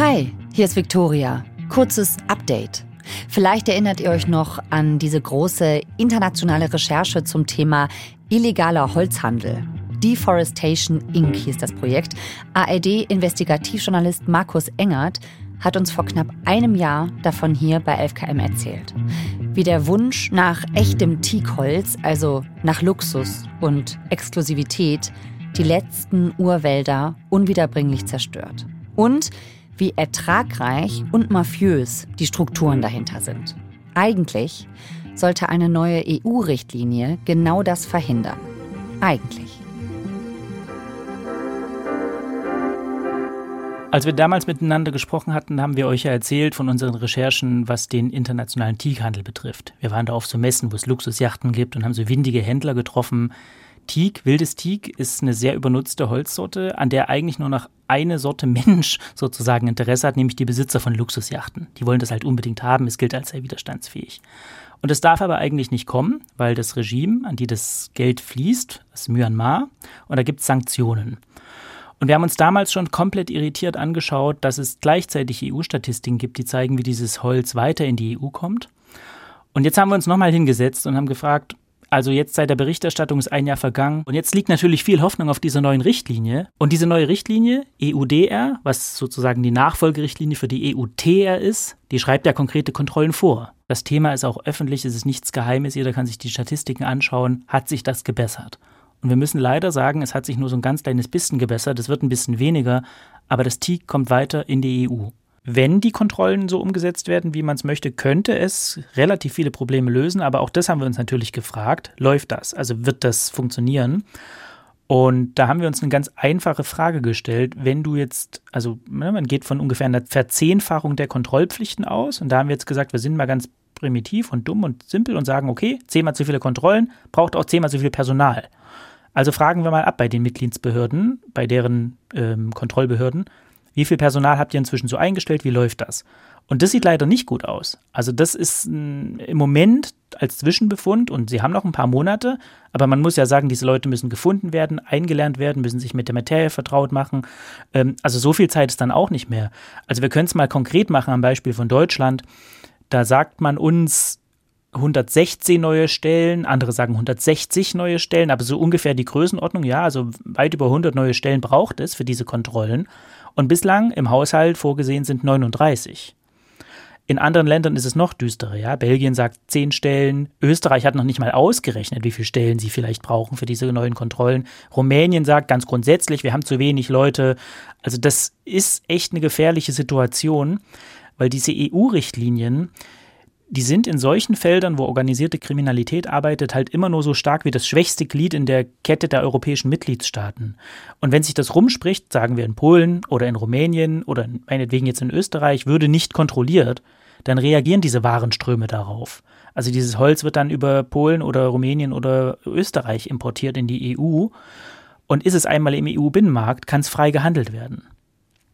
Hi, hier ist Victoria. Kurzes Update. Vielleicht erinnert ihr euch noch an diese große internationale Recherche zum Thema illegaler Holzhandel. Deforestation Inc. hieß das Projekt. ARD-Investigativjournalist Markus Engert hat uns vor knapp einem Jahr davon hier bei 11KM erzählt. Wie der Wunsch nach echtem Teakholz, also nach Luxus und Exklusivität, die letzten Urwälder unwiederbringlich zerstört. Und wie ertragreich und mafiös die Strukturen dahinter sind. Eigentlich sollte eine neue EU-Richtlinie genau das verhindern. Eigentlich. Als wir damals miteinander gesprochen hatten, haben wir euch ja erzählt von unseren Recherchen, was den internationalen Teakhandel betrifft. Wir waren da auf so Messen, wo es Luxusjachten gibt und haben so windige Händler getroffen. Teak, wildes Teak, ist eine sehr übernutzte Holzsorte, an der eigentlich nur noch eine Sorte Mensch sozusagen Interesse hat, nämlich die Besitzer von Luxusjachten. Die wollen das halt unbedingt haben, es gilt als sehr widerstandsfähig. Und es darf aber eigentlich nicht kommen, weil das Regime, an die das Geld fließt, ist Myanmar, und da gibt es Sanktionen. Und wir haben uns damals schon komplett irritiert angeschaut, dass es gleichzeitig EU-Statistiken gibt, die zeigen, wie dieses Holz weiter in die EU kommt. Und jetzt haben wir uns nochmal hingesetzt und haben gefragt, also jetzt seit der Berichterstattung ist ein Jahr vergangen und jetzt liegt natürlich viel Hoffnung auf dieser neuen Richtlinie. Und diese neue Richtlinie, EUDR, was sozusagen die Nachfolgerichtlinie für die EUTR ist, die schreibt ja konkrete Kontrollen vor. Das Thema ist auch öffentlich, es ist nichts Geheimes, jeder kann sich die Statistiken anschauen, hat sich das gebessert. Und wir müssen leider sagen, es hat sich nur so ein ganz kleines bisschen gebessert, es wird ein bisschen weniger, aber das TIG kommt weiter in die EU. Wenn die Kontrollen so umgesetzt werden, wie man es möchte, könnte es relativ viele Probleme lösen, aber auch das haben wir uns natürlich gefragt. Läuft das? Also wird das funktionieren? Und da haben wir uns eine ganz einfache Frage gestellt. Wenn du jetzt, also ne, man geht von ungefähr einer Verzehnfachung der Kontrollpflichten aus und da haben wir jetzt gesagt, wir sind mal ganz primitiv und dumm und simpel und sagen, okay, zehnmal zu viele Kontrollen, braucht auch zehnmal zu viel Personal. Also fragen wir mal ab bei den Mitgliedsbehörden, bei deren ähm, Kontrollbehörden, wie viel Personal habt ihr inzwischen so eingestellt, wie läuft das? Und das sieht leider nicht gut aus. Also das ist m, im Moment als Zwischenbefund und sie haben noch ein paar Monate, aber man muss ja sagen, diese Leute müssen gefunden werden, eingelernt werden, müssen sich mit der Materie vertraut machen. Ähm, also so viel Zeit ist dann auch nicht mehr. Also wir können es mal konkret machen am Beispiel von Deutschland. Da sagt man uns, 116 neue Stellen, andere sagen 160 neue Stellen, aber so ungefähr die Größenordnung, ja, also weit über 100 neue Stellen braucht es für diese Kontrollen. Und bislang im Haushalt vorgesehen sind 39. In anderen Ländern ist es noch düsterer, ja. Belgien sagt 10 Stellen, Österreich hat noch nicht mal ausgerechnet, wie viele Stellen sie vielleicht brauchen für diese neuen Kontrollen. Rumänien sagt ganz grundsätzlich, wir haben zu wenig Leute. Also das ist echt eine gefährliche Situation, weil diese EU-Richtlinien, die sind in solchen Feldern, wo organisierte Kriminalität arbeitet, halt immer nur so stark wie das schwächste Glied in der Kette der europäischen Mitgliedstaaten. Und wenn sich das rumspricht, sagen wir in Polen oder in Rumänien oder meinetwegen jetzt in Österreich, würde nicht kontrolliert, dann reagieren diese Warenströme darauf. Also dieses Holz wird dann über Polen oder Rumänien oder Österreich importiert in die EU. Und ist es einmal im EU-Binnenmarkt, kann es frei gehandelt werden.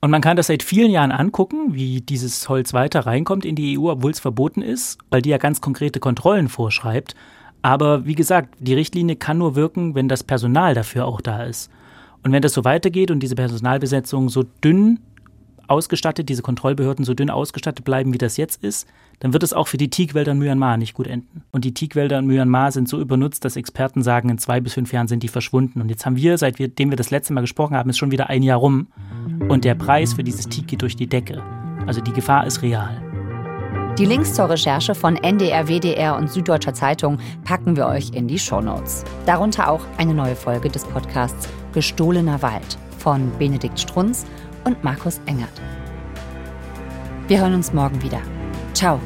Und man kann das seit vielen Jahren angucken, wie dieses Holz weiter reinkommt in die EU, obwohl es verboten ist, weil die ja ganz konkrete Kontrollen vorschreibt. Aber wie gesagt, die Richtlinie kann nur wirken, wenn das Personal dafür auch da ist. Und wenn das so weitergeht und diese Personalbesetzung so dünn ausgestattet, diese Kontrollbehörden so dünn ausgestattet bleiben, wie das jetzt ist, dann wird es auch für die Teakwälder in Myanmar nicht gut enden. Und die Teakwälder in Myanmar sind so übernutzt, dass Experten sagen, in zwei bis fünf Jahren sind die verschwunden. Und jetzt haben wir, seitdem wir das letzte Mal gesprochen haben, ist schon wieder ein Jahr rum. Und der Preis für dieses Teak geht durch die Decke. Also die Gefahr ist real. Die Links zur Recherche von NDR, WDR und Süddeutscher Zeitung packen wir euch in die Shownotes. Darunter auch eine neue Folge des Podcasts Gestohlener Wald von Benedikt Strunz und Markus Engert. Wir hören uns morgen wieder. Ciao.